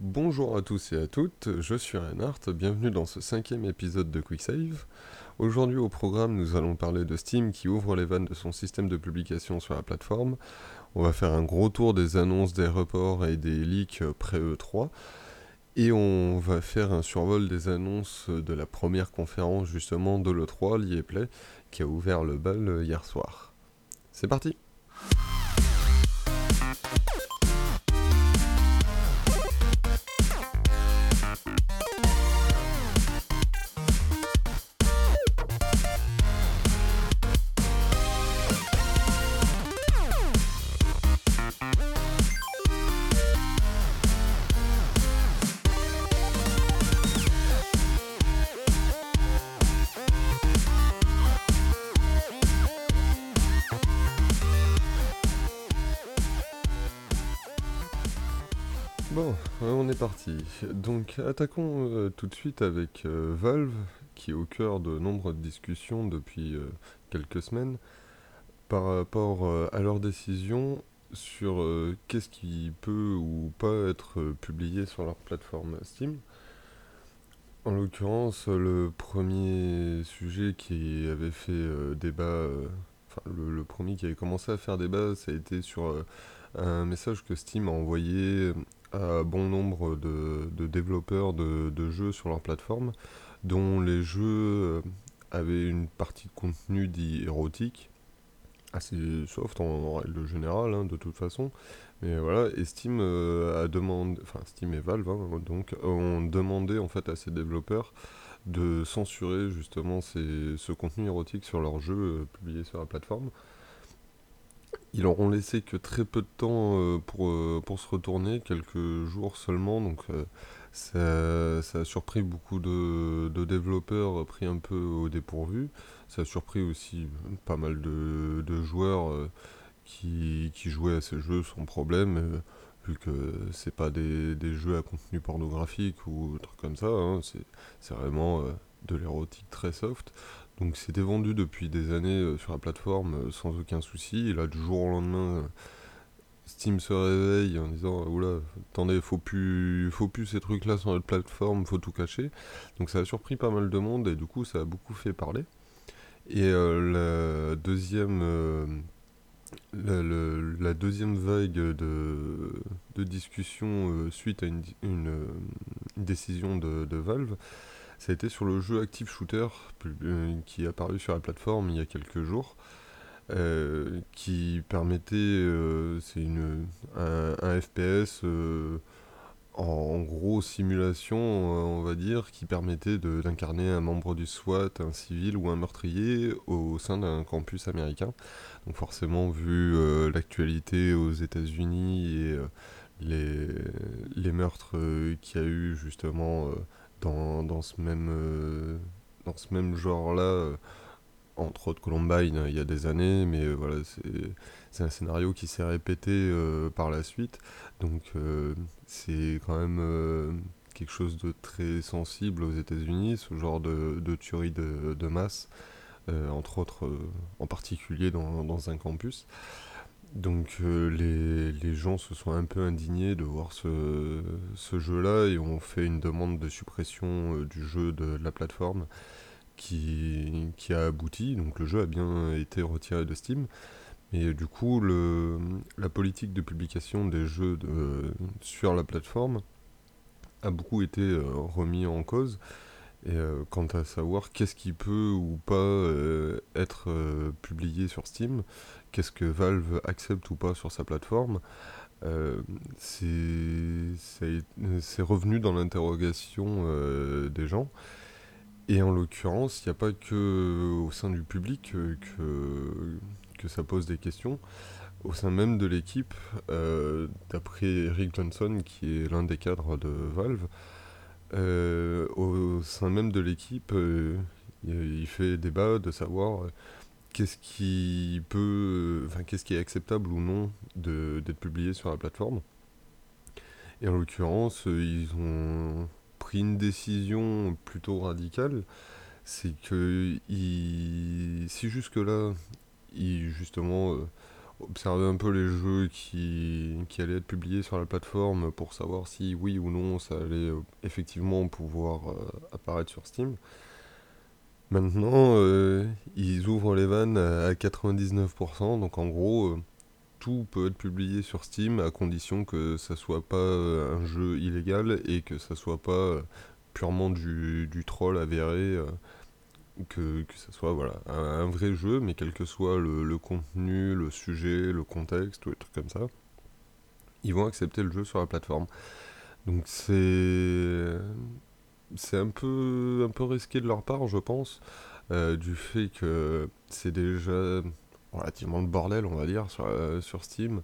Bonjour à tous et à toutes, je suis Reinhardt, bienvenue dans ce cinquième épisode de QuickSave. Aujourd'hui au programme nous allons parler de Steam qui ouvre les vannes de son système de publication sur la plateforme. On va faire un gros tour des annonces, des reports et des leaks pré-E3. Et on va faire un survol des annonces de la première conférence justement de l'E3, l'IEPlay, qui a ouvert le bal hier soir. C'est parti Donc attaquons euh, tout de suite avec euh, Valve, qui est au cœur de nombreuses discussions depuis euh, quelques semaines par rapport à leur décision sur qu'est-ce qui peut ou pas être publié sur leur plateforme Steam. En l'occurrence, le premier sujet qui avait fait débat, enfin le, premier qui avait commencé à faire débat, ça a été sur un message que Steam a envoyé à bon nombre de, développeurs de, jeux sur leur plateforme, dont les jeux euh, avaient une partie de contenu dit érotique, assez soft en, règle générale, hein, de toute façon. Mais voilà, et Steam euh, a demandé, enfin Steam et Valve, hein, donc, ont demandé en fait à ces développeurs de censurer justement ce contenu érotique sur leurs jeux euh, publiés sur la plateforme. Ils auront laissé que très peu de temps euh, pour, euh, pour se retourner, quelques jours seulement, donc euh, ça, a surpris beaucoup de, développeurs pris un peu au dépourvu. Ça a surpris aussi pas mal de, joueurs qui, jouaient à ces jeux sans problème, vu que c'est pas des, jeux à contenu pornographique ou trucs comme ça, hein. c'est vraiment de l'érotique très soft. Donc c'était vendu depuis des années euh, sur la plateforme euh, sans aucun souci. Et là, du jour au lendemain, euh, Steam se réveille en disant oula, attendez, faut plus, faut plus ces trucs-là sur notre plateforme, faut tout cacher. Donc ça a surpris pas mal de monde et du coup ça a beaucoup fait parler. Et la deuxième, la, deuxième vague de, de discussion suite à une, décision de, de Valve, ça a été sur le jeu Active Shooter euh, qui est apparu sur la plateforme il y a quelques jours. Euh, qui permettait, euh, c'est une, un, FPS en, gros simulation, on va dire, qui permettait d'incarner un membre du SWAT, un civil ou un meurtrier au sein d'un campus américain. Donc forcément, vu l'actualité aux États-Unis et les, les, meurtres qu'il y a eu justement dans, ce même, euh, dans ce même genre-là, euh, entre autres Columbine il y a des années, mais euh, voilà, c'est un scénario qui s'est répété par la suite. Donc c'est quand même quelque chose de très sensible aux États-Unis, ce genre de, de tuerie de, de masse, entre autres, en particulier dans, dans, un campus. Donc euh, les, gens se sont un peu indignés de voir ce, jeu-là et ont fait une demande de suppression euh, du jeu de, la plateforme qui, a abouti. Donc le jeu a bien été retiré de Steam. Mais du coup, la politique de publication des jeux sur la plateforme a beaucoup été euh, remis en cause. Et quant à savoir qu'est-ce qui peut ou pas être publié sur Steam, qu'est-ce que Valve accepte ou pas sur sa plateforme, euh, c'est revenu dans l'interrogation euh, des gens. Et en l'occurrence, il n'y a pas que au sein du public que, que ça pose des questions. Au sein même de l'équipe, euh, d'après Eric Johnson, qui est l'un des cadres de Valve, au sein même de l'équipe, il fait débat de savoir qu'est-ce qui peut, enfin qu'est-ce qui est acceptable ou non d'être publié sur la plateforme. Et en l'occurrence, ils ont pris une décision plutôt radicale, c'est que si jusque-là, ils justement euh, observer un peu les jeux qui, qui allaient être publiés sur la plateforme pour savoir si oui ou non ça allait euh, effectivement pouvoir apparaître sur Steam. Maintenant, ils ouvrent les vannes à 99%, donc en gros, tout peut être publié sur Steam à condition que ça soit pas un jeu illégal et que ça soit pas purement du, du troll avéré que, que ce soit voilà, un, vrai jeu, mais quel que soit le, contenu, le sujet, le contexte, ou des trucs comme ça, ils vont accepter le jeu sur la plateforme. Donc c'est c'est un peu un peu risqué de leur part, je pense, euh, du fait que c'est déjà relativement le bordel, on va dire, sur, euh, sur Steam,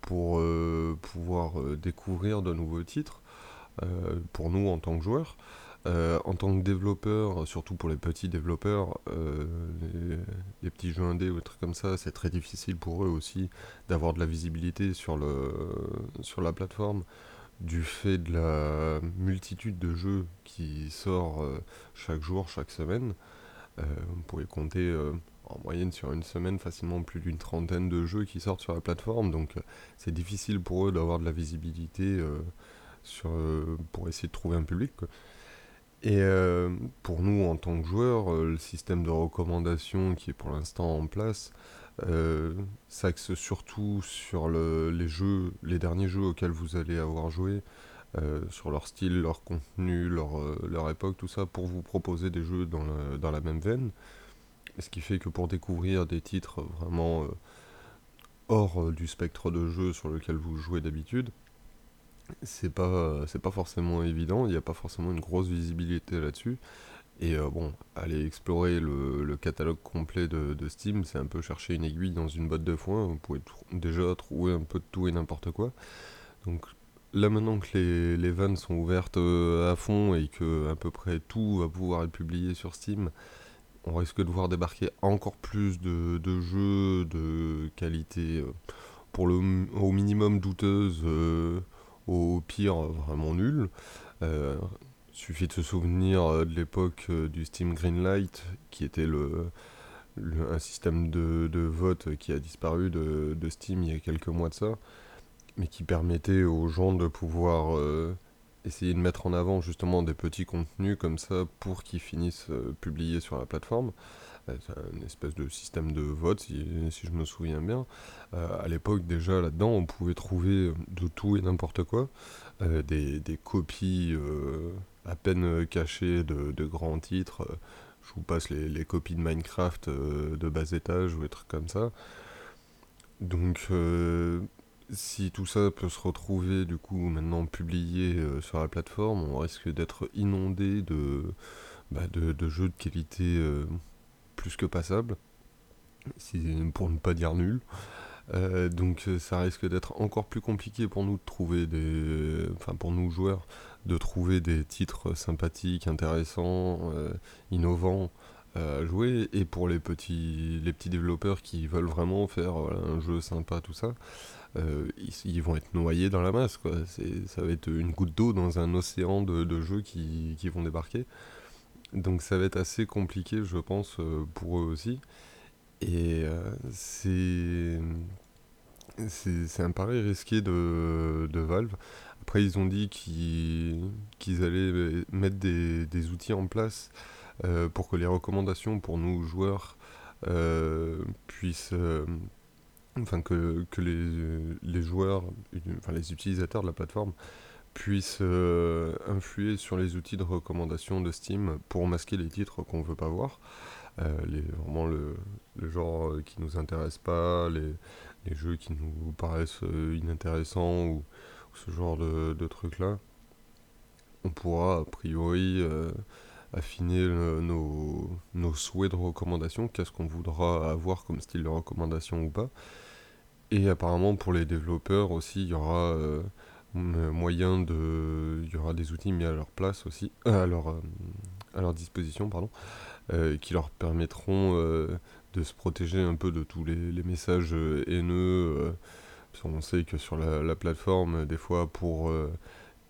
pour euh, pouvoir découvrir de nouveaux titres, pour nous en tant que joueurs. Euh, en tant que développeur, surtout pour les petits développeurs, euh, les, petits jeux indés ou des trucs comme ça, c'est très difficile pour eux aussi d'avoir de la visibilité sur, le, sur la plateforme du fait de la multitude de jeux qui sort euh, chaque jour, chaque semaine. vous pouvez compter en moyenne sur une semaine facilement plus d'une trentaine de jeux qui sortent sur la plateforme, donc c'est difficile pour eux d'avoir de la visibilité sur, pour essayer de trouver un public. Et euh, pour nous, en tant que joueurs, euh, le système de recommandation qui est pour l'instant en place euh, s'axe surtout sur les jeux, les derniers jeux auxquels vous allez avoir joué, sur leur style, leur contenu, leur, époque, tout ça, pour vous proposer des jeux dans, dans la même veine. Ce qui fait que pour découvrir des titres vraiment hors du spectre de jeux sur lequel vous jouez d'habitude, c'est pas c'est pas forcément évident, il n'y a pas forcément une grosse visibilité là-dessus. Et euh, bon, aller explorer le, catalogue complet de, Steam, c'est un peu chercher une aiguille dans une botte de foin. Vous pouvez déjà trouver un peu de tout et n'importe quoi. Donc là maintenant que les, les vannes sont ouvertes euh, à fond et que à peu près tout va pouvoir être publié sur Steam, on risque de voir débarquer encore plus de, jeux de qualité euh, pour le au minimum douteuse au pire vraiment nul. Euh, suffit de se souvenir euh, de l'époque euh, du Steam Greenlight, qui était le, un système de, de, vote qui a disparu de, de, Steam il y a quelques mois de ça, mais qui permettait aux gens de pouvoir essayer de mettre en avant justement des petits contenus comme ça pour qu'ils finissent publiés sur la plateforme. Euh, c'est un espèce de système de vote, si, je me souviens bien. Euh, à l'époque, déjà, là-dedans, on pouvait trouver de tout et n'importe quoi. Euh, des, copies à peine cachées de, grands titres. je vous passe les, copies de Minecraft de bas étage ou des trucs comme ça. Donc, si tout ça peut se retrouver du coup maintenant publié sur la plateforme, on risque d'être inondé de, bah, de, jeux de qualité plus que passable, pour ne pas dire nul. Euh, donc euh, ça risque d'être encore plus compliqué pour nous de trouver des, enfin pour nous joueurs, de trouver des titres sympathiques, intéressants, euh, innovants à jouer, et pour les petits, les petits développeurs qui veulent vraiment faire un jeu sympa, tout ça, ils, vont être noyés dans la masse. Ça va être une goutte d'eau dans un océan de, jeux qui, vont débarquer. Donc ça va être assez compliqué, je pense, euh, pour eux aussi. Et euh, c'est c'est un pari risqué de, de, Valve. Après, ils ont dit qu'ils allaient mettre des, des, outils en place euh, pour que les recommandations pour nous joueurs puissent. enfin, que, que les, les, joueurs, enfin les utilisateurs de la plateforme puisse euh, influer sur les outils de recommandation de Steam pour masquer les titres qu'on veut pas voir. Euh, les, vraiment le, le, genre euh, qui nous intéresse pas, les, les jeux qui nous paraissent inintéressants ou, ce genre de, de trucs-là. On pourra a priori affiner nos, nos souhaits de recommandation, qu'est-ce qu'on voudra avoir comme style de recommandation ou pas. Et apparemment pour les développeurs aussi, il y aura moyen de. Il y aura des outils mis à leur place aussi, euh, à, leur, euh, à leur disposition, pardon, euh, qui leur permettront de se protéger un peu de tous les, messages haineux. on sait que sur la, plateforme, des fois, pour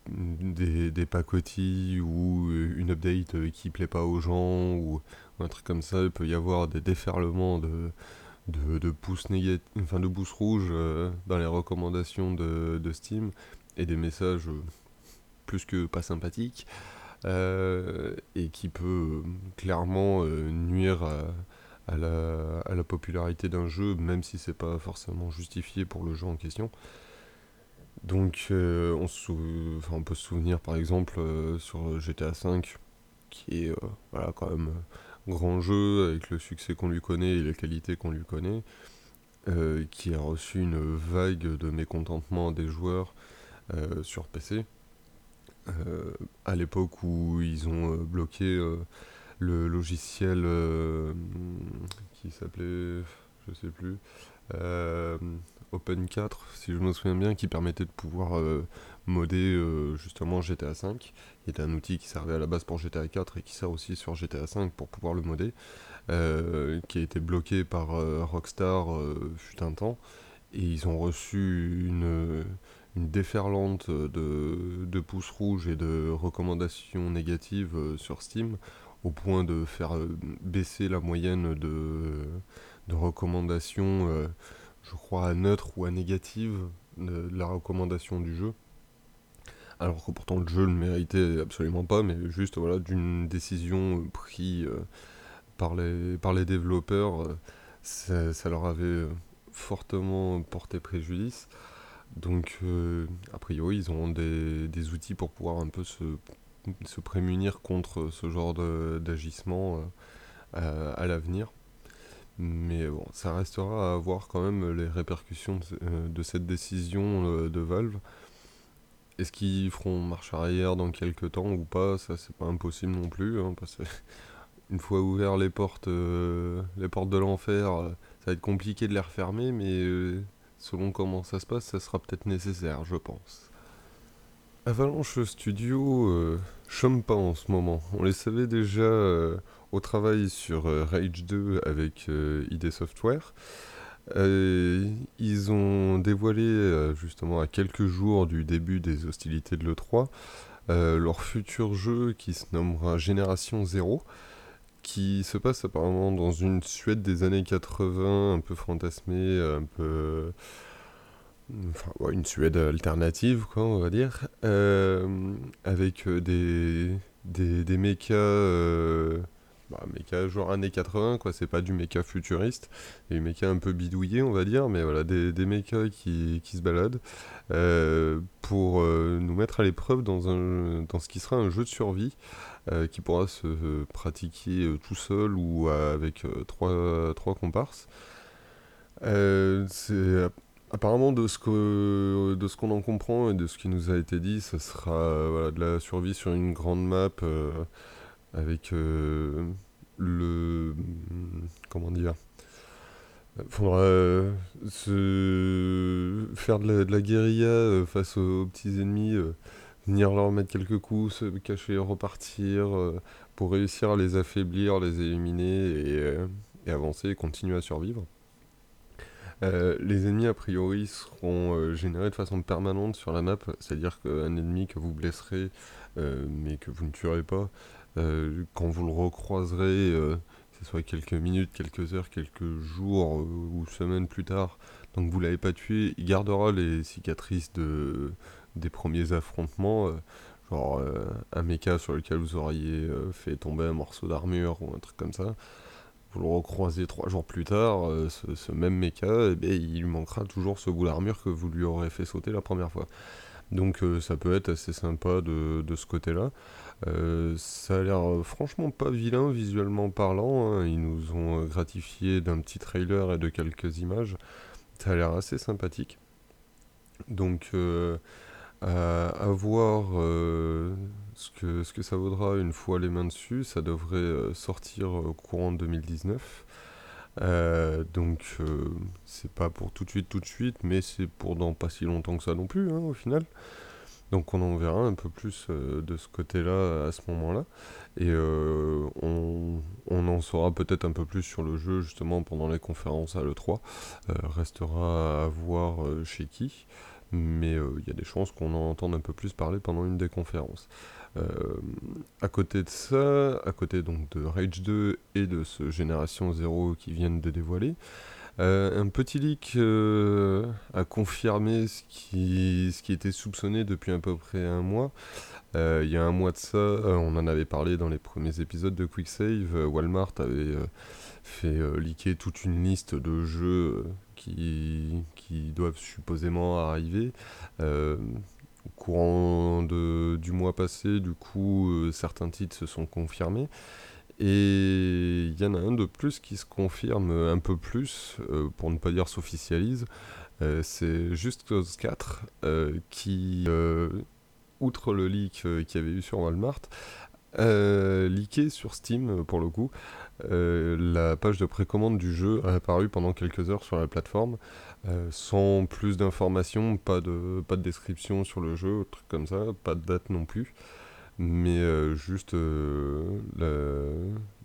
des, des, pacotilles ou une update qui plaît pas aux gens ou, un truc comme ça, il peut y avoir des déferlements de, de, de pouces enfin de pouces rouges dans les recommandations de, de, Steam et des messages plus que pas sympathiques et qui peut clairement nuire à, la, popularité d'un jeu, même si c'est pas forcément justifié pour le jeu en question. Donc euh, on, peut se souvenir par exemple euh, sur GTA V, qui est euh, voilà, quand même grand jeu avec le succès qu'on lui connaît et les qualités qu'on lui connaît, qui a reçu une vague de mécontentement des joueurs sur PC. à l'époque où ils ont bloqué le logiciel euh, qui s'appelait, je sais plus, euh, Open 4, si je me souviens bien, qui permettait de pouvoir euh, modder justement GTA 5, qui était un outil qui servait à la base pour GTA 4 et qui sert aussi sur GTA 5 pour pouvoir le modder, qui a été bloqué par Rockstar fut un temps, et ils ont reçu une, une déferlante de, de pouces rouges et de recommandations négatives sur Steam au point de faire euh, baisser la moyenne de, recommandations, euh, je crois, à neutre ou à négative de, la recommandation du jeu. Alors que pourtant le jeu ne méritait absolument pas, mais juste voilà, d'une décision prise euh, par, les, développeurs, ça, leur avait fortement porté préjudice. Donc, a priori, ils ont des, outils pour pouvoir un peu se se prémunir contre ce genre d'agissement euh, à, l'avenir. Mais bon, ça restera à voir quand même les répercussions de, euh, cette décision euh, de Valve. Est-ce qu'ils feront marche arrière dans quelques temps ou pas Ça, c'est pas impossible non plus. Hein, parce que une fois ouvert les portes, les portes de l'enfer, ça va être compliqué de les refermer, mais selon comment ça se passe, ça sera peut-être nécessaire, je pense. Avalanche Studio euh, pas en ce moment. On les savait déjà euh, au travail sur euh, Rage 2 avec ID Software. ils ont dévoilé justement à quelques jours du début des hostilités de l'E3 leur futur jeu qui se nommera Génération 0 qui se passe apparemment dans une Suède des années 80 un peu fantasmée, un peu enfin, une Suède alternative, quoi, on va dire, euh, avec euh, des, des, des mechas, euh, bah, genre années 80, quoi, c'est pas du mecha futuriste, des mechas un peu bidouillés, on va dire, mais voilà, des, des mechas qui, qui se baladent pour nous mettre à l'épreuve dans, dans ce qui sera un jeu de survie. Qui pourra se pratiquer tout seul ou avec trois, trois comparses. c'est Apparemment, de ce que de ce qu'on en comprend et de ce qui nous a été dit, ça sera de la survie sur une grande map euh, avec euh, le comment dire. Faudra euh, se faire de la guérilla face aux, petits ennemis, venir leur mettre quelques coups, se cacher, repartir pour réussir à les affaiblir, les éliminer et, et avancer, continuer à survivre. Euh, les ennemis, a priori, seront euh, générés de façon permanente sur la map, c'est-à-dire qu'un ennemi que vous blesserez, euh, mais que vous ne tuerez pas, quand vous le recroiserez, que ce soit quelques minutes, quelques heures, quelques jours ou semaines plus tard, donc vous l'avez pas tué, il gardera les cicatrices de, des premiers affrontements, genre un mecha sur lequel vous auriez fait tomber un morceau d'armure ou un truc comme ça vous le recroisez trois jours plus tard, euh, ce, même mecha, eh ben, il lui manquera toujours ce bout d'armure que vous lui aurez fait sauter la première fois. Donc euh, ça peut être assez sympa de, ce côté-là. Euh, ça a l'air franchement pas vilain visuellement parlant. Hein. Ils nous ont gratifié d'un petit trailer et de quelques images. Ça a l'air assez sympathique. Donc à, voir euh, ce, que, ce que ça vaudra une fois les mains dessus. Ça devrait euh, sortir au courant de 2019. Euh, donc c'est pas pour tout de suite tout de suite mais c'est pour dans pas si longtemps que ça non plus hein, au final donc on en verra un peu plus de ce côté là à ce moment là et on, on, en saura peut-être un peu plus sur le jeu justement pendant les conférences à l'E3 restera à voir chez qui mais euh, il y a des chances qu'on en entende un peu plus parler pendant une des conférences. Euh, à côté de ça, à côté donc de Rage 2 et de ce Génération 0 qui viennent de dévoiler, un petit leak a confirmé ce qui, ce qui était soupçonné depuis à peu près un mois. il y a un mois de ça, on en avait parlé dans les premiers épisodes de QuickSave. Walmart avait fait leaker toute une liste de jeux qui, doivent supposément arriver. au courant de, du mois passé, du coup, certains titres se sont confirmés. Et il y en a un de plus qui se confirme un peu plus, euh, pour ne pas dire s'officialise. Euh, c'est Just Cause 4 euh, qui, outre le leak qu'il y avait eu sur Walmart, euh, leaké sur Steam pour le coup. La page de précommande du jeu a apparu pendant quelques heures sur la plateforme, sans plus d'informations, pas de, pas de description sur le jeu, truc comme ça, pas de date non plus mais euh, juste euh,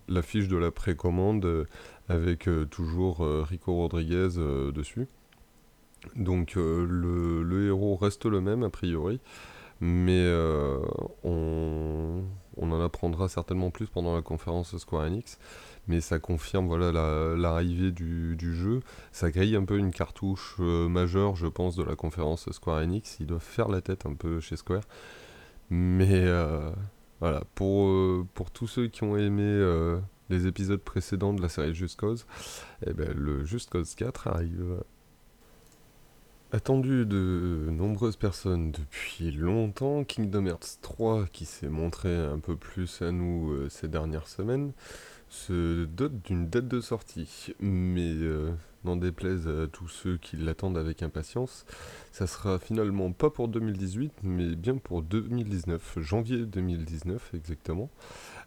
la, fiche de la précommande euh, avec toujours Rico Rodriguez dessus. Donc le, le, héros reste le même a priori, mais apprendra certainement plus pendant la conférence Square Enix. Mais ça confirme voilà l'arrivée du, jeu. Ça grille un peu une cartouche majeure, je pense, de la conférence Square Enix. Ils doivent faire la tête un peu chez Square. Mais euh, voilà, pour, euh, pour tous ceux qui ont aimé euh, les épisodes précédents de la série Just Cause, eh ben, le Just Cause 4 arrive. Attendu de nombreuses personnes depuis longtemps, Kingdom Hearts 3, qui s'est montré un peu plus à nous ces dernières semaines, se dote d'une date de sortie. Mais n'en déplaise à tous ceux qui l'attendent avec impatience, ça sera finalement pas pour 2018, mais bien pour 2019, janvier 2019 exactement.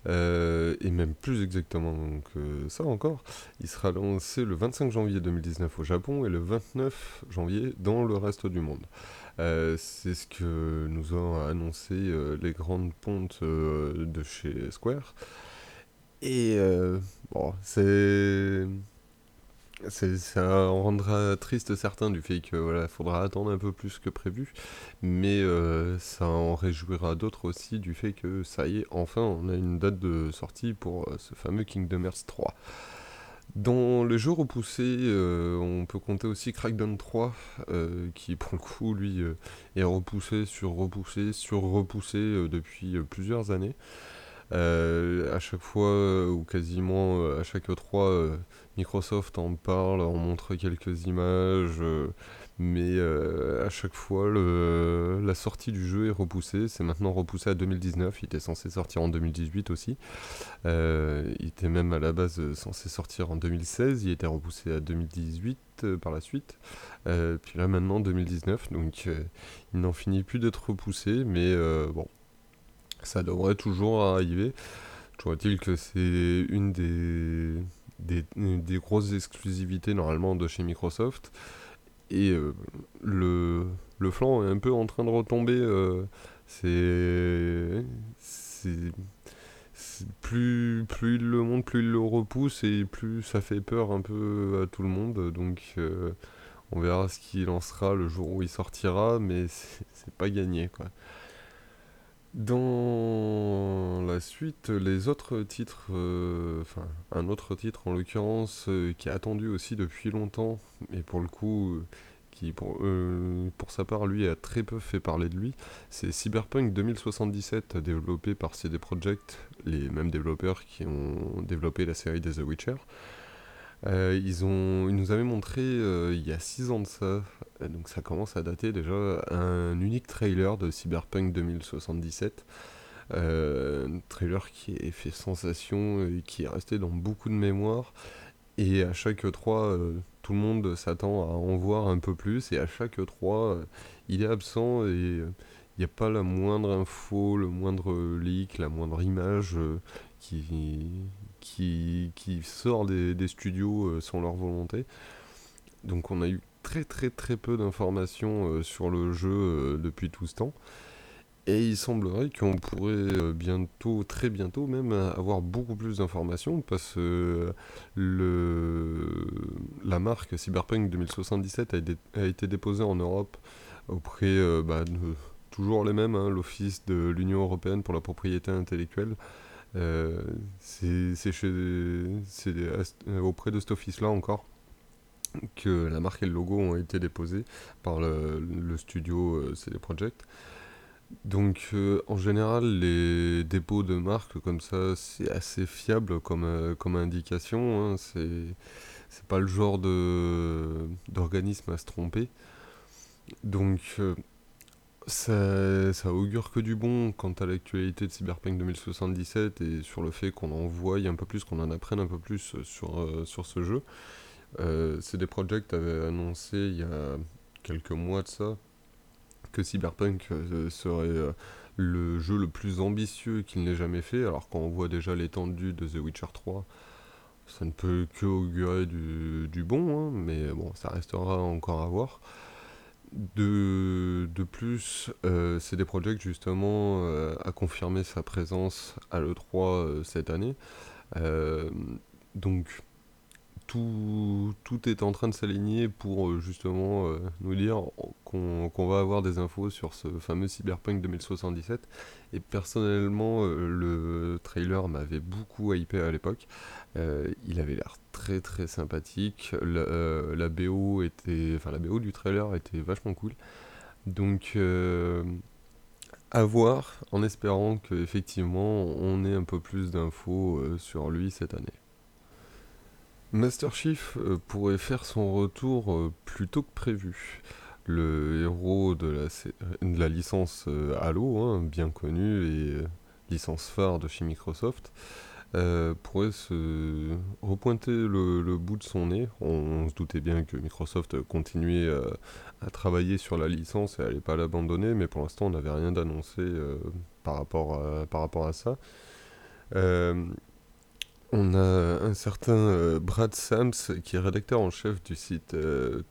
Euh, et même plus exactement que ça encore, il sera lancé le 25 janvier 2019 au Japon et le 29 janvier dans le reste du monde. Euh, c'est ce que nous ont annoncé euh, les grandes pontes de chez Square. Et bon, c'est ça rendra triste certains du fait que voilà, faudra attendre un peu plus que prévu, mais euh, ça en réjouira d'autres aussi du fait que ça y est, enfin on a une date de sortie pour euh, ce fameux Kingdom Hearts 3. Dans les jeux repoussés, euh, on peut compter aussi Crackdown 3, qui pour le coup, lui, est repoussé sur repoussé sur repoussé depuis plusieurs années. À chaque fois, ou quasiment à chaque 3 Microsoft en parle, on montre quelques images, euh, mais euh, à chaque fois la sortie du jeu est repoussée. C'est maintenant repoussé à 2019. Il était censé sortir en 2018 aussi. Euh, il était même à la base censé sortir en 2016. Il était repoussé à 2018 par la suite. puis là maintenant 2019. Donc il n'en finit plus d'être repoussé, mais bon, ça devrait toujours arriver. Je vois-t-il que c'est une des des, des, grosses exclusivités normalement de chez Microsoft. Et euh, le, le flanc est un peu en train de retomber. Euh, c'est. Plus, plus il le monte, plus il le repousse et plus ça fait peur un peu à tout le monde. Donc euh, on verra ce qu'il lancera le jour où il sortira, mais c'est pas gagné quoi. Dans la suite, les autres titres, euh, enfin un autre titre en l'occurrence euh, qui est attendu aussi depuis longtemps, et pour le coup euh, qui pour, pour sa part lui a très peu fait parler de lui, c'est Cyberpunk 2077 développé par CD Projekt, les mêmes développeurs qui ont développé la série des The Witcher. Ils, ont, ils nous avaient montré il y a 6 ans de ça, donc ça commence à dater déjà, un unique trailer de Cyberpunk 2077. un trailer qui a fait sensation et qui est resté dans beaucoup de mémoire. Et à chaque 3, tout le monde s'attend à en voir un peu plus. Et à chaque 3, il est absent et il n'y a pas la moindre info, le moindre leak, la moindre image qui, qui, qui sort des, studios euh, sans leur volonté. Donc on a eu très très très peu d'informations euh, sur le jeu euh, depuis tout ce temps. Et il semblerait qu'on pourrait bientôt, très bientôt même, avoir beaucoup plus d'informations parce que la marque Cyberpunk 2077 a, été déposée en Europe auprès bah, de toujours les mêmes, hein, l'Office de l'Union Européenne pour la propriété intellectuelle, euh, c'est euh, auprès de cet office-là encore. Que la marque et le logo ont été déposés par le, studio CD Projekt. Donc en général les dépôts de marque comme ça c'est assez fiable comme, comme indication. Hein. c'est pas le genre d'organisme à se tromper. Donc euh, ça, ça augure que du bon quant à l'actualité de Cyberpunk 2077 et sur le fait qu'on en voie un peu plus, qu'on en apprenne un peu plus sur, euh, sur ce jeu. Euh, CD Projekt avait annoncé il y a quelques mois de ça que Cyberpunk euh, serait le jeu le plus ambitieux qu'il n'ait jamais fait, alors qu'on voit déjà l'étendue de The Witcher 3, ça ne peut que augurer du, bon, hein, mais bon, ça restera encore à voir. De, plus, euh, CD Projekt justement euh, a confirmé sa présence à l'E3 euh, cette année. Euh, donc tout, est en train de s'aligner pour euh, justement euh, nous dire qu'on va avoir des infos sur ce fameux Cyberpunk 2077. Et personnellement, euh, le trailer m'avait beaucoup hypé à l'époque. il avait l'air très très sympathique. La, BO était, enfin la BO du trailer était vachement cool. Donc à voir, en espérant qu'effectivement on ait un peu plus d'infos sur lui cette année. Master Chief euh, pourrait faire son retour euh, plus tôt que prévu. Le héros de la, de la licence euh, Halo, hein, bien connu et licence phare de chez Microsoft, pourrait se repointer le, bout de son nez. On, se doutait bien que Microsoft continuait à travailler sur la licence et n'allait pas l'abandonner, mais pour l'instant on n'avait rien d'annoncé par, par rapport à ça. On a un certain euh, Brad Sams, qui est rédacteur en chef du site euh,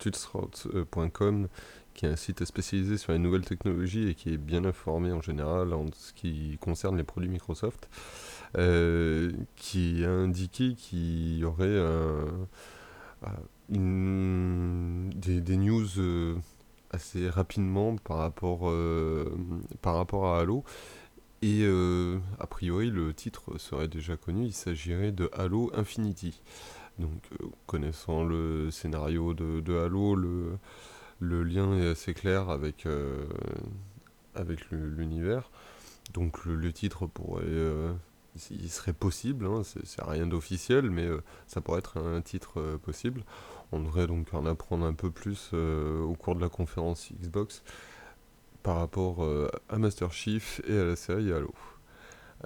qui est un site spécialisé sur les nouvelles technologies et qui est bien informé en général en ce qui concerne les produits Microsoft, euh, qui a indiqué qu'il y aurait des, news assez rapidement par rapport, par rapport à Halo et euh, a priori, le titre serait déjà connu, il s'agirait de Halo Infinity. Donc, euh, connaissant le scénario de, Halo, le, lien est assez clair avec, euh, avec l'univers. Donc, le, titre pourrait. il serait possible, hein, c'est rien d'officiel, mais ça pourrait être un titre possible. On devrait donc en apprendre un peu plus au cours de la conférence Xbox par rapport euh, à Master Chief et à la série Halo.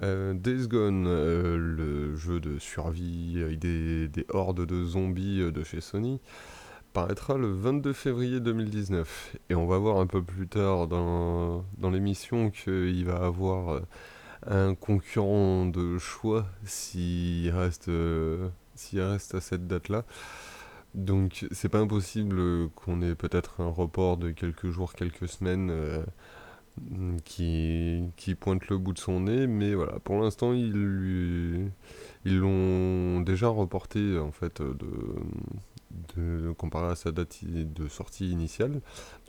Euh, Days Gone, euh, le jeu de survie avec des, hordes de zombies de chez Sony, paraîtra le 22 février 2019. Et on va voir un peu plus tard dans, l'émission qu'il va avoir un concurrent de choix s'il reste, s'il reste à cette date-là. Donc c'est pas impossible qu'on ait peut-être un report de quelques jours, quelques semaines euh, qui, qui pointe le bout de son nez, mais voilà, pour l'instant ils ils l'ont déjà reporté en fait de, de comparé à sa date de sortie initiale,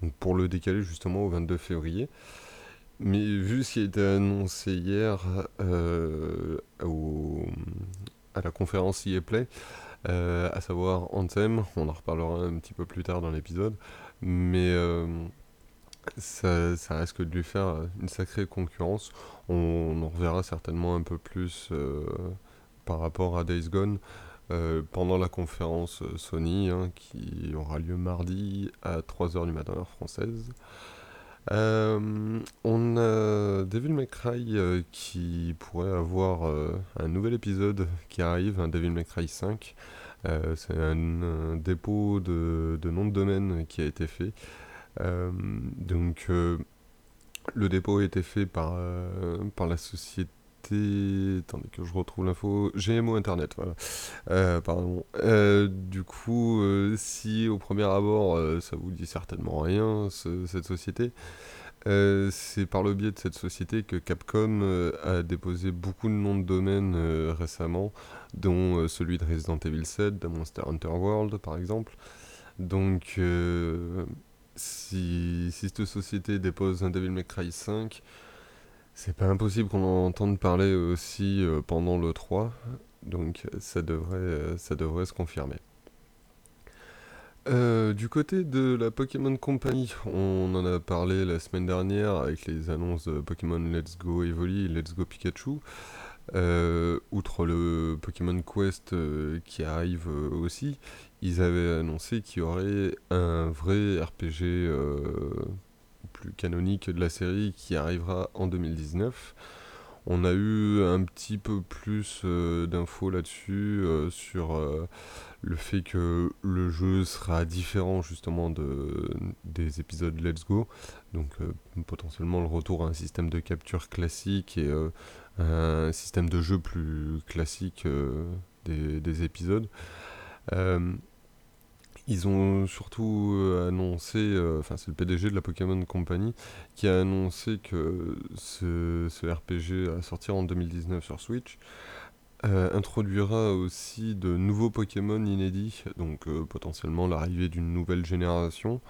donc pour le décaler justement au 22 février. Mais vu ce qui a été annoncé hier euh, à la conférence EA euh, à savoir Anthem, on en reparlera un petit peu plus tard dans l'épisode, mais euh, ça, risque de lui faire une sacrée concurrence. On, en reverra certainement un peu plus euh, par rapport à Days Gone pendant la conférence Sony hein, qui aura lieu mardi à 3h du matin heure française. On a Devil May Cry qui pourrait avoir un nouvel épisode qui arrive, un Devil May Cry 5. Euh, c'est un, dépôt de, de, nom de domaine qui a été fait. Euh, donc euh, le dépôt a été fait par, par la société attendez que je retrouve l'info, GMO Internet, voilà. pardon. du coup, si au premier abord, ça vous dit certainement rien, cette société, euh, c'est par le biais de cette société que Capcom euh, a déposé beaucoup de noms de domaine euh, récemment, dont celui de Resident Evil 7, de Monster Hunter World par exemple. Donc, si, si, cette société dépose un Devil May Cry 5, c'est pas impossible qu'on en entende parler aussi pendant le 3, donc ça devrait, ça devrait se confirmer. Euh, du côté de la Pokémon Company, on en a parlé la semaine dernière avec les annonces de Pokémon Let's Go Evoli, Let's Go Pikachu. Euh, outre le Pokémon Quest euh, qui arrive euh, aussi, ils avaient annoncé qu'il y aurait un vrai RPG canonique de la série qui arrivera en 2019. On a eu un petit peu plus d'infos là-dessus sur le fait que le jeu sera différent justement de, des épisodes Let's Go. Donc potentiellement le retour à un système de capture classique et un système de jeu plus classique euh, des, épisodes. Euh, ils ont surtout euh, annoncé, enfin c'est le PDG de la Pokémon Company qui a annoncé que ce, RPG à sortir en 2019 sur Switch introduira aussi de nouveaux Pokémon inédits, donc potentiellement l'arrivée d'une nouvelle génération.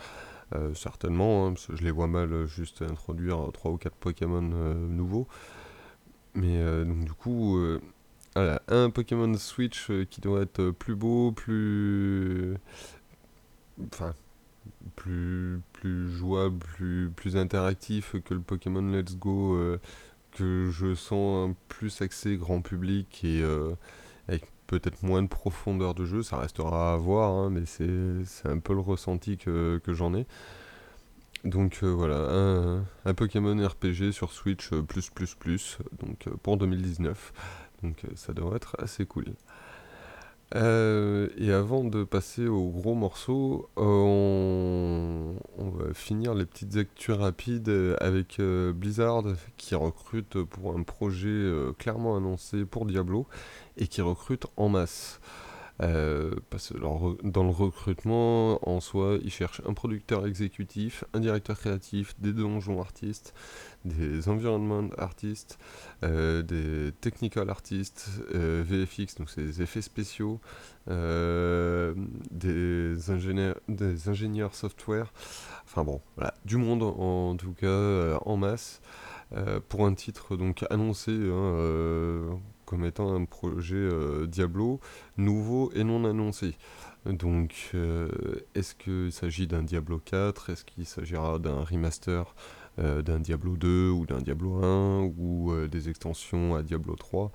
certainement, hein, parce que je les vois mal juste introduire 3 ou 4 Pokémon nouveaux. Mais euh, donc du coup, euh, voilà, un Pokémon Switch euh, qui doit être plus beau, plus... Enfin, plus, plus jouable, plus, plus interactif que le Pokémon Let's Go que je sens un plus axé grand public et avec peut-être moins de profondeur de jeu, ça restera à voir, hein, mais c'est un peu le ressenti que, j'en ai. Donc euh, voilà, un, Pokémon RPG sur Switch euh, plus plus plus, donc euh, pour 2019. Donc ça devrait être assez cool. Et avant de passer au gros morceau, on, va finir les petites actus rapides avec Blizzard qui recrute pour un projet clairement annoncé pour Diablo et qui recrute en masse. Euh, parce que dans le recrutement, en soi, ils cherchent un producteur exécutif, un directeur créatif, des donjons artistes, des environnement artistes, euh, des technical artistes, euh, VFX, donc c'est des effets spéciaux, des, ingénieurs, des ingénieurs software, enfin bon, voilà, du monde en, tout cas en masse. pour un titre donc annoncé hein, comme étant un projet euh, Diablo nouveau et non annoncé. Donc, euh, est-ce qu'il s'agit d'un Diablo 4 Est-ce qu'il s'agira d'un remaster euh, d'un Diablo 2 ou d'un Diablo 1 ou des extensions à Diablo 3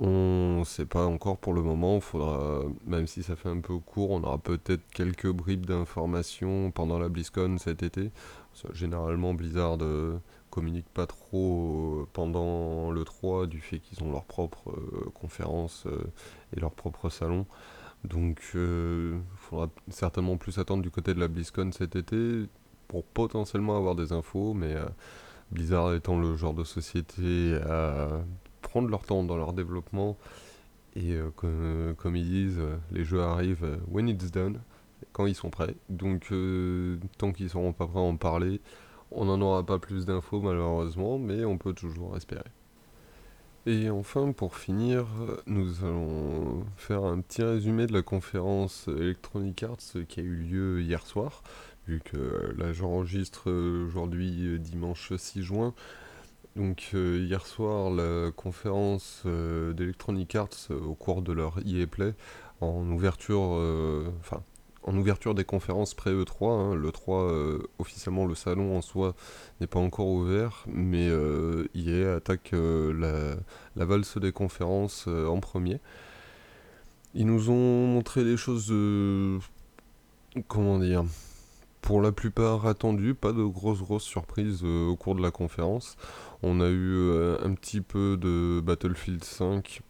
on ne sait pas encore pour le moment, faudra, même si ça fait un peu court, on aura peut-être quelques bribes d'informations pendant la BlizzCon cet été. Généralement, Blizzard communiquent pas trop euh, pendant le 3 du fait qu'ils ont leur propre euh, conférence euh, et leur propre salon. Donc il faudra certainement plus attendre du côté de la BlizzCon cet été pour potentiellement avoir des infos, mais Blizzard étant le genre de société à prendre leur temps dans leur développement et comme, ils disent, les jeux arrivent when it's done, quand ils sont prêts. Donc tant qu'ils seront pas prêts à en parler, on n'en aura pas plus d'infos malheureusement, mais on peut toujours espérer. Et enfin, pour finir, nous allons faire un petit résumé de la conférence Electronic Arts qui a eu lieu hier soir, vu que là j'enregistre aujourd'hui dimanche 6 juin. Donc euh, hier soir, la conférence euh, d'Electronic Arts au cours de leur EA Play, en ouverture, euh, enfin en ouverture des conférences pré-E3. Hein, le 3, euh, officiellement, le salon en soi n'est pas encore ouvert, mais euh, attaque euh, la, la, valse des conférences en premier. Ils nous ont montré des choses, comment dire, pour la plupart attendues, pas de grosses grosses surprises au cours de la conférence. On a eu un petit peu de Battlefield 5,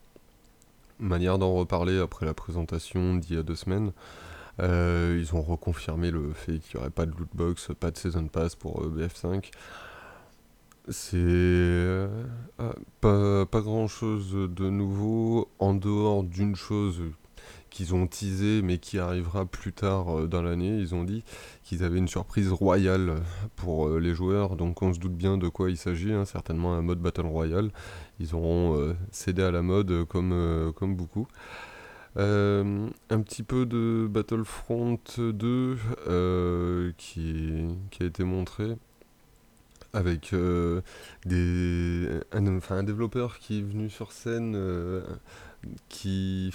manière d'en reparler après la présentation d'il y a deux semaines. Euh, ils ont reconfirmé le fait qu'il n'y aurait pas de lootbox, pas de season pass pour euh, BF5. C'est euh, ah, pas, grand chose de nouveau en dehors d'une chose qu'ils ont teasé mais qui arrivera plus tard dans l'année. Ils ont dit qu'ils avaient une surprise royale pour les joueurs, donc on se doute bien de quoi il s'agit, hein. certainement un mode Battle Royale. Ils auront cédé à la mode comme beaucoup. Euh, un petit peu de Battlefront 2 euh, qui, a été montré. avec des, un, enfin, un développeur qui est venu sur scène qui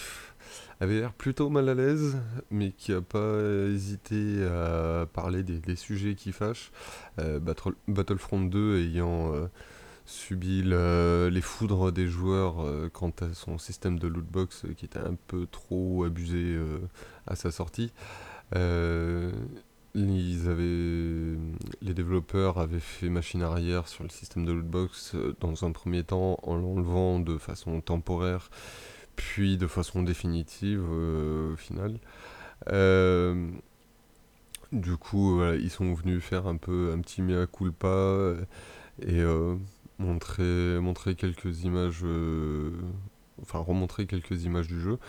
avait l'air plutôt mal à l'aise, mais qui n'a pas hésité à parler des, sujets qui fâchent. Battlefront 2 ayant subi les foudres des joueurs quant à son système de lootbox qui était un peu trop abusé à sa sortie. Ils avaient, les développeurs avaient fait machine arrière sur le système de lootbox dans un premier temps en l'enlevant de façon temporaire puis de façon définitive euh, au final. Euh, du coup, ils sont venus faire un peu un petit mea culpa euh, et montrer, montrer quelques images, enfin remontrer quelques images du jeu.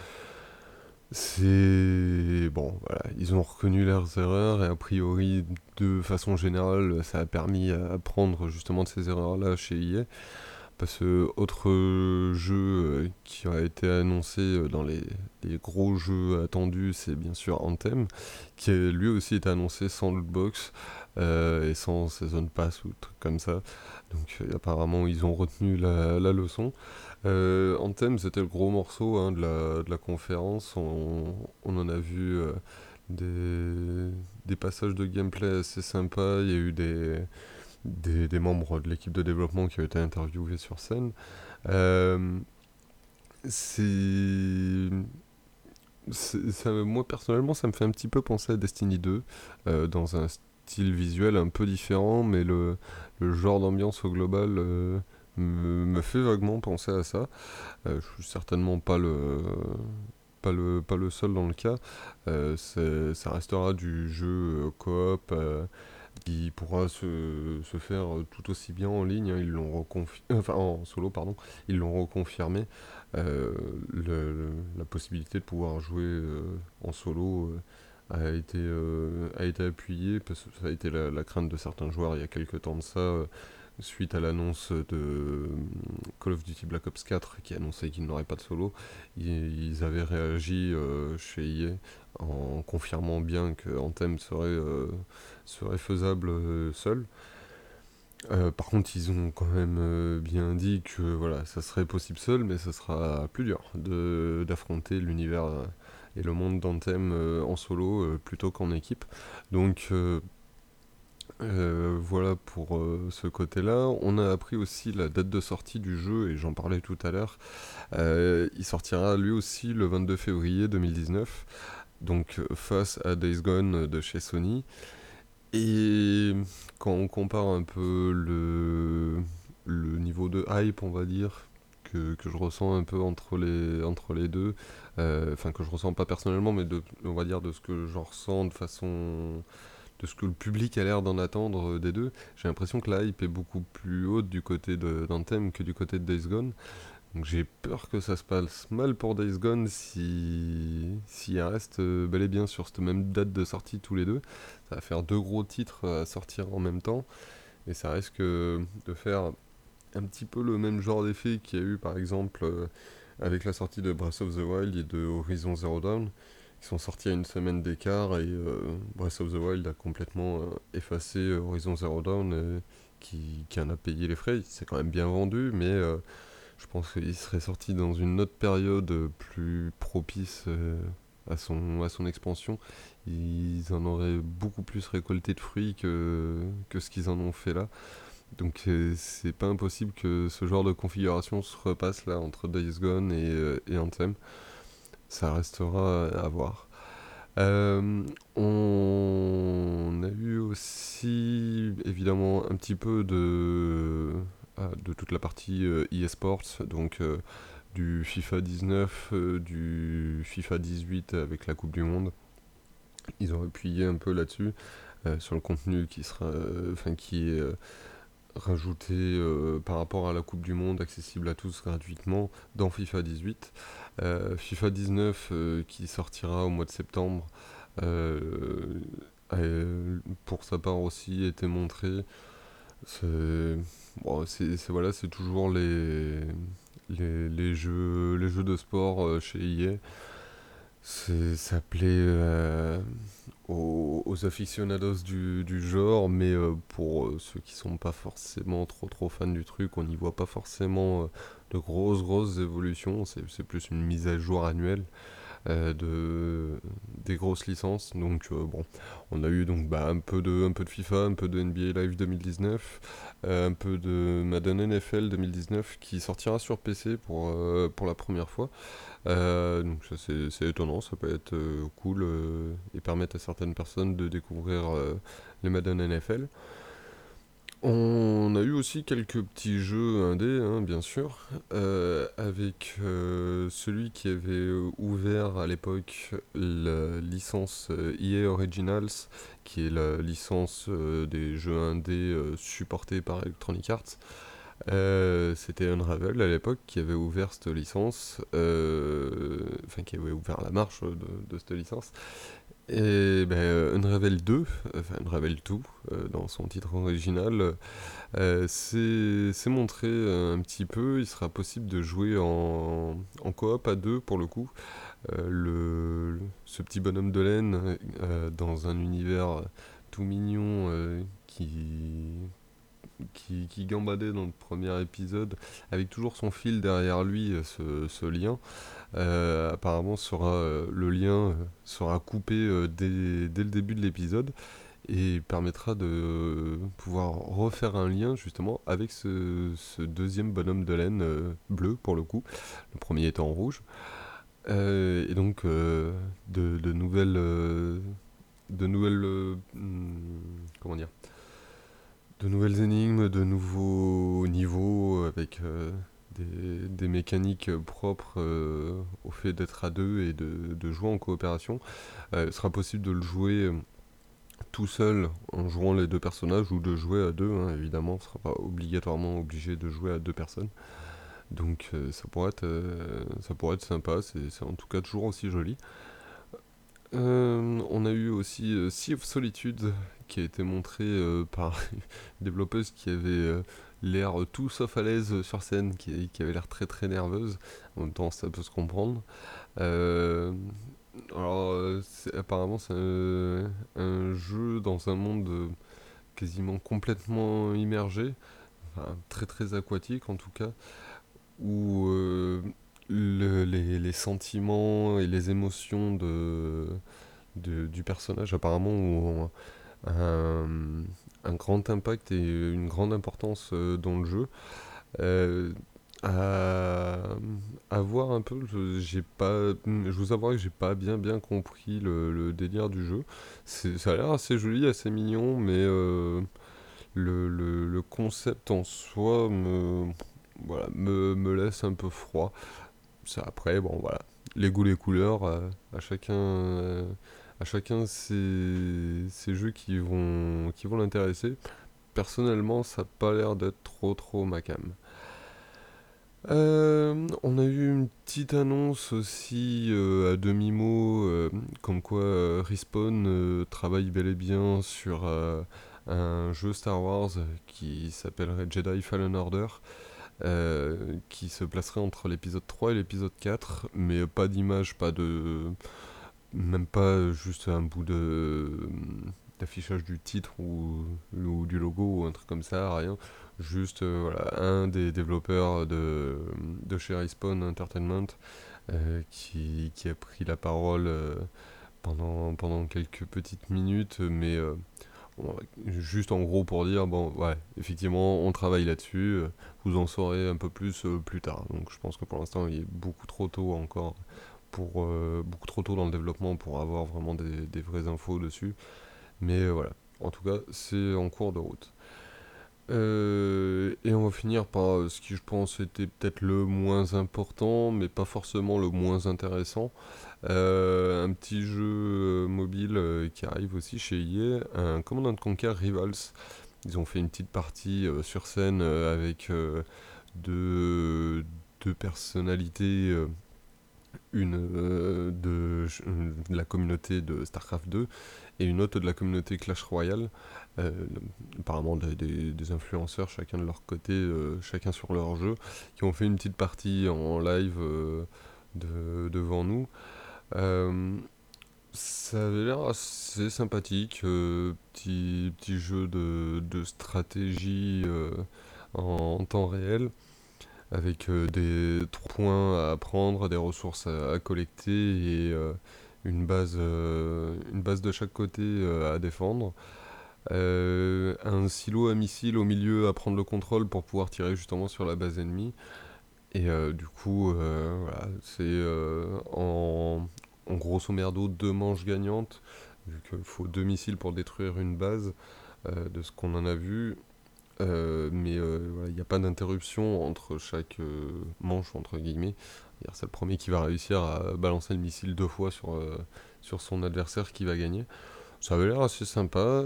C'est bon, voilà, ils ont reconnu leurs erreurs et a priori, de façon générale, ça a permis à apprendre justement de ces erreurs-là chez EA. Parce que autre jeu euh, qui a été annoncé euh, dans les, gros jeux attendus, c'est bien sûr Anthem, qui lui aussi été annoncé sans lootbox euh, et sans season pass ou trucs comme ça. Donc apparemment ils ont retenu la, leçon. Anthem c'était le gros morceau hein, de, la, conférence. On, en a vu des, des passages de gameplay assez sympas. Il y a eu des des, membres de l'équipe de développement qui ont été interviewés sur scène. Euh, c'est moi personnellement, ça me fait un petit peu penser à Destiny 2, euh, dans un style visuel un peu différent, mais le, genre d'ambiance au global euh, me, fait vaguement penser à ça. je suis certainement pas le, pas le, pas le seul dans le cas. ça restera du jeu coop qui pourra se, se, faire tout aussi bien en ligne. Hein. ils l'ont enfin en solo pardon, ils l'ont reconfirmé. Euh, la possibilité de pouvoir jouer euh, en solo euh, a été a été appuyée parce que ça a été la, crainte de certains joueurs il y a quelques temps de ça. Suite à l'annonce de Call of Duty Black Ops 4 qui annonçait qu'il n'aurait pas de solo, ils, avaient réagi chez EA en confirmant bien que Anthem serait serait faisable euh, seul. Euh, par contre, ils ont quand même euh, bien dit que voilà, ça serait possible seul, mais ça sera plus dur d'affronter l'univers et le monde d'Anthem en solo plutôt qu'en équipe. Donc voilà pour ce côté-là. On a appris aussi la date de sortie du jeu, et j'en parlais tout à l'heure. il sortira lui aussi le 22 février 2019, donc face à Days Gone de chez Sony. Et quand on compare un peu le, niveau de hype, on va dire, que, que je ressens un peu entre les, entre les deux, euh, enfin que je ressens pas personnellement, mais de, on va dire de ce que j'en ressens de façon de ce que le public a l'air d'en attendre des deux, j'ai l'impression que la hype est beaucoup plus haute du côté d'Anthem que du côté de Days Gone. Donc j'ai peur que ça se passe mal pour Days Gone si s'il reste euh, bel et bien sur cette même date de sortie tous les deux. Ça va faire deux gros titres à sortir en même temps et ça risque de faire un petit peu le même genre d'effet qu'il y a eu par exemple euh, avec la sortie de Breath of the Wild et de Horizon Zero Dawn qui sont sortis à une semaine d'écart et euh, Breath of the Wild a complètement effacé Horizon Zero Dawn qui, qui en a payé les frais. C'est quand même bien vendu mais je pense qu'il serait sorti dans une autre période plus propice euh, à, son, à son expansion. Ils en auraient beaucoup plus récolté de fruits que, que ce qu'ils en ont fait là. Donc euh, c'est pas impossible que ce genre de configuration se repasse là entre Days Gone et, euh, Anthem. Ça restera à voir. on a eu aussi évidemment un petit peu de euh, de toute la partie e-sports, donc euh, du FIFA 19, du FIFA 18 avec la Coupe du Monde. Ils ont appuyé un peu là-dessus, sur le contenu qui sera, enfin qui est rajouté par rapport à la Coupe du Monde, accessible à tous gratuitement dans FIFA 18. FIFA 19 qui sortira au mois de septembre, pour sa part aussi été montré. C'est bon, voilà, c'est toujours les, les, jeux les jeux de sport euh, chez EA. Ça plaît euh, aux, aficionados du, genre, mais euh, pour euh, ceux qui sont pas forcément trop trop fans du truc, on n'y voit pas forcément de grosses grosses évolutions, c'est plus une mise à jour annuelle. De, des grosses licences. Donc bon, on a eu donc bah, un, peu de, un peu de FIFA, un peu de NBA Live 2019, un peu de Madden NFL 2019 qui sortira sur PC pour, la première fois. Euh, donc ça c'est étonnant, ça peut être euh, cool euh, et permettre à certaines personnes de découvrir les Madden NFL. On a eu aussi quelques petits jeux indés, hein, bien sûr, avec celui qui avait ouvert à l'époque la licence EA Originals, qui est la licence des jeux indés supportés par Electronic Arts. Euh, c'était Unravel à l'époque qui avait ouvert cette licence, euh, enfin qui avait ouvert la marche de, cette licence. Et ben, Unravel 2, enfin Unravel 2 euh, dans son titre original, c'est montré un petit peu. Il sera possible de jouer en, en coop à deux pour le coup. Le, ce petit bonhomme de laine dans un univers tout mignon qui qui, gambadait dans le premier épisode, avec toujours son fil derrière lui, euh, ce, lien. Euh, apparemment, sera, euh, le lien sera coupé dès, le début de l'épisode et permettra de pouvoir refaire un lien justement avec ce, deuxième bonhomme de laine bleu pour le coup, le premier étant en rouge. et donc de, nouvelles, de nouvelles, hmm, comment dire, de nouvelles énigmes, de nouveaux niveaux avec euh, des, mécaniques propres euh, au fait d'être à deux et de, jouer en coopération. Euh, il sera possible de le jouer tout seul en jouant les deux personnages ou de jouer à deux, hein, évidemment. On ne sera pas obligatoirement obligé de jouer à deux personnes. Donc ça, pourrait être, ça pourrait être sympa, c'est en tout cas toujours aussi joli. on a eu aussi Sea of Solitude qui a été montré euh, par une développeuse qui avait euh, l'air tout sauf à l'aise sur scène, qui, avait l'air très très nerveuse. En même temps, ça peut se comprendre. Euh, alors, apparemment, c'est un, jeu dans un monde quasiment complètement immergé, très très aquatique en tout cas, où les, sentiments et les émotions de, du personnage apparemment ont un, grand impact et une grande importance euh, dans le jeu. Euh, à, voir un peu, j'ai pas, je vous avoue que j'ai pas bien bien compris le, délire du jeu. Ça a l'air assez joli, assez mignon, mais euh, le, le, concept en soi me, voilà, me, me laisse un peu froid. Après, bon voilà, les goûts, les couleurs, à chacun chacun ces, jeux qui vont, qui vont l'intéresser. Personnellement, ça n'a pas l'air d'être trop trop ma cam. Euh, on a eu une petite annonce aussi euh, à demi-mot, euh, comme quoi Respawn travaille bel et bien sur un jeu Star Wars qui s'appellerait Jedi Fallen Order, qui se placerait entre l'épisode 3 et l'épisode 4, mais pas d'image, pas de même pas juste un bout de d'affichage du titre ou, ou, du logo ou un truc comme ça, rien. Juste euh, voilà, un des développeurs de, de chez Respawn Entertainment euh, qui, qui, a pris la parole euh, pendant, pendant quelques petites minutes, mais juste en gros pour dire, bon, ouais, effectivement, on travaille là-dessus, vous en saurez un peu plus plus tard. Donc je pense que pour l'instant, il est beaucoup trop tôt encore pour euh, beaucoup trop tôt dans le développement pour avoir vraiment des, vraies infos dessus. Mais euh, voilà, en tout cas, c'est en cours de route. Euh, et on va finir par ce qui je pense était peut-être le moins important, mais pas forcément le moins intéressant. un petit jeu mobile qui arrive aussi chez EA, un Command Conquer Rivals. Ils ont fait une petite partie sur scène avec deux, deux personnalités une euh, de, la communauté de StarCraft 2 et une autre de la communauté Clash Royale, euh, apparemment des, influenceurs chacun de leur côté, euh, chacun sur leur jeu, qui ont fait une petite partie en live devant nous. Ça avait l'air assez sympathique, euh, petit, petit jeu de, de stratégie euh, en temps réel, avec euh, des points à prendre, des ressources à, collecter et euh, une base, euh, une base de chaque côté à défendre. Un silo à missiles au milieu à prendre le contrôle pour pouvoir tirer justement sur la base ennemie. Et du coup, voilà, c'est en, en grosso merdo deux manches gagnantes, vu qu'il faut deux missiles pour détruire une base, de ce qu'on en a vu. Euh, mais euh, il n'y a pas d'interruption entre chaque euh, manche, entre guillemets. C'est le premier qui va réussir à balancer le missile deux fois sur, sur son adversaire qui va gagner. Ça avait l'air assez sympa.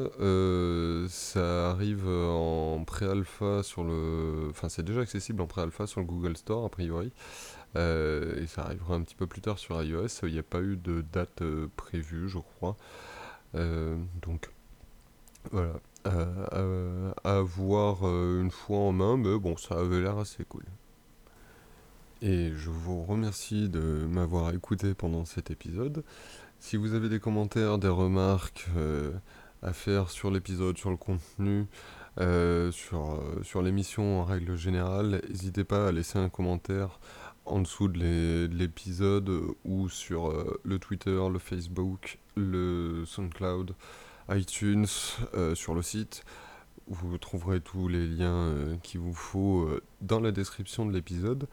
ça arrive en pré-alpha sur le... Enfin, c'est déjà accessible en pré-alpha sur le Google Store, a priori. Et ça arrivera un petit peu plus tard sur iOS. Il n'y a pas eu de date prévue, je crois. Donc, voilà. À, à voir euh, une fois en main, mais bon, ça avait l'air assez cool. Et je vous remercie de m'avoir écouté pendant cet épisode. Si vous avez des commentaires, des remarques euh, à faire sur l'épisode, sur le contenu, euh, sur, l'émission en règle générale, n'hésitez pas à laisser un commentaire en dessous de l'é- de l'épisode ou sur le Twitter, le Facebook, le SoundCloud, iTunes, euh, sur le site. Vous trouverez tous les liens euh, qu'il vous faut euh, dans la description de l'épisode.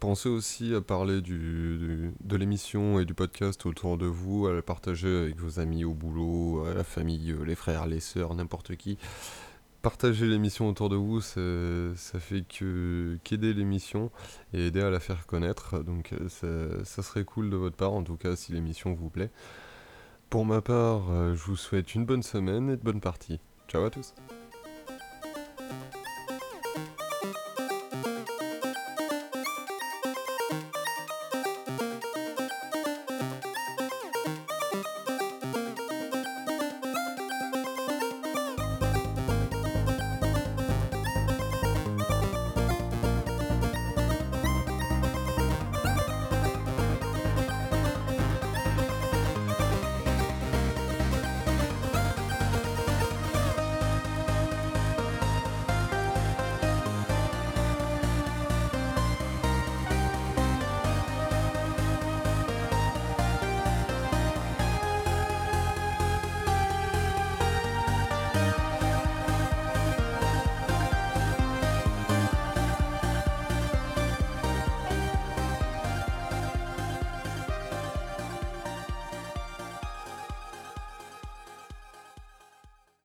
Pensez aussi à parler du, de l'émission et du podcast autour de vous, à le partager avec vos amis au boulot, à la famille, les frères, les sœurs, n'importe qui. Partager l'émission autour de vous, ça, ça fait qu'aider l'émission et aider à la faire connaître. Donc ça serait cool de votre part, en tout cas si l'émission vous plaît. Pour ma part, euh, je vous souhaite une bonne semaine et de bonnes parties. Ciao à tous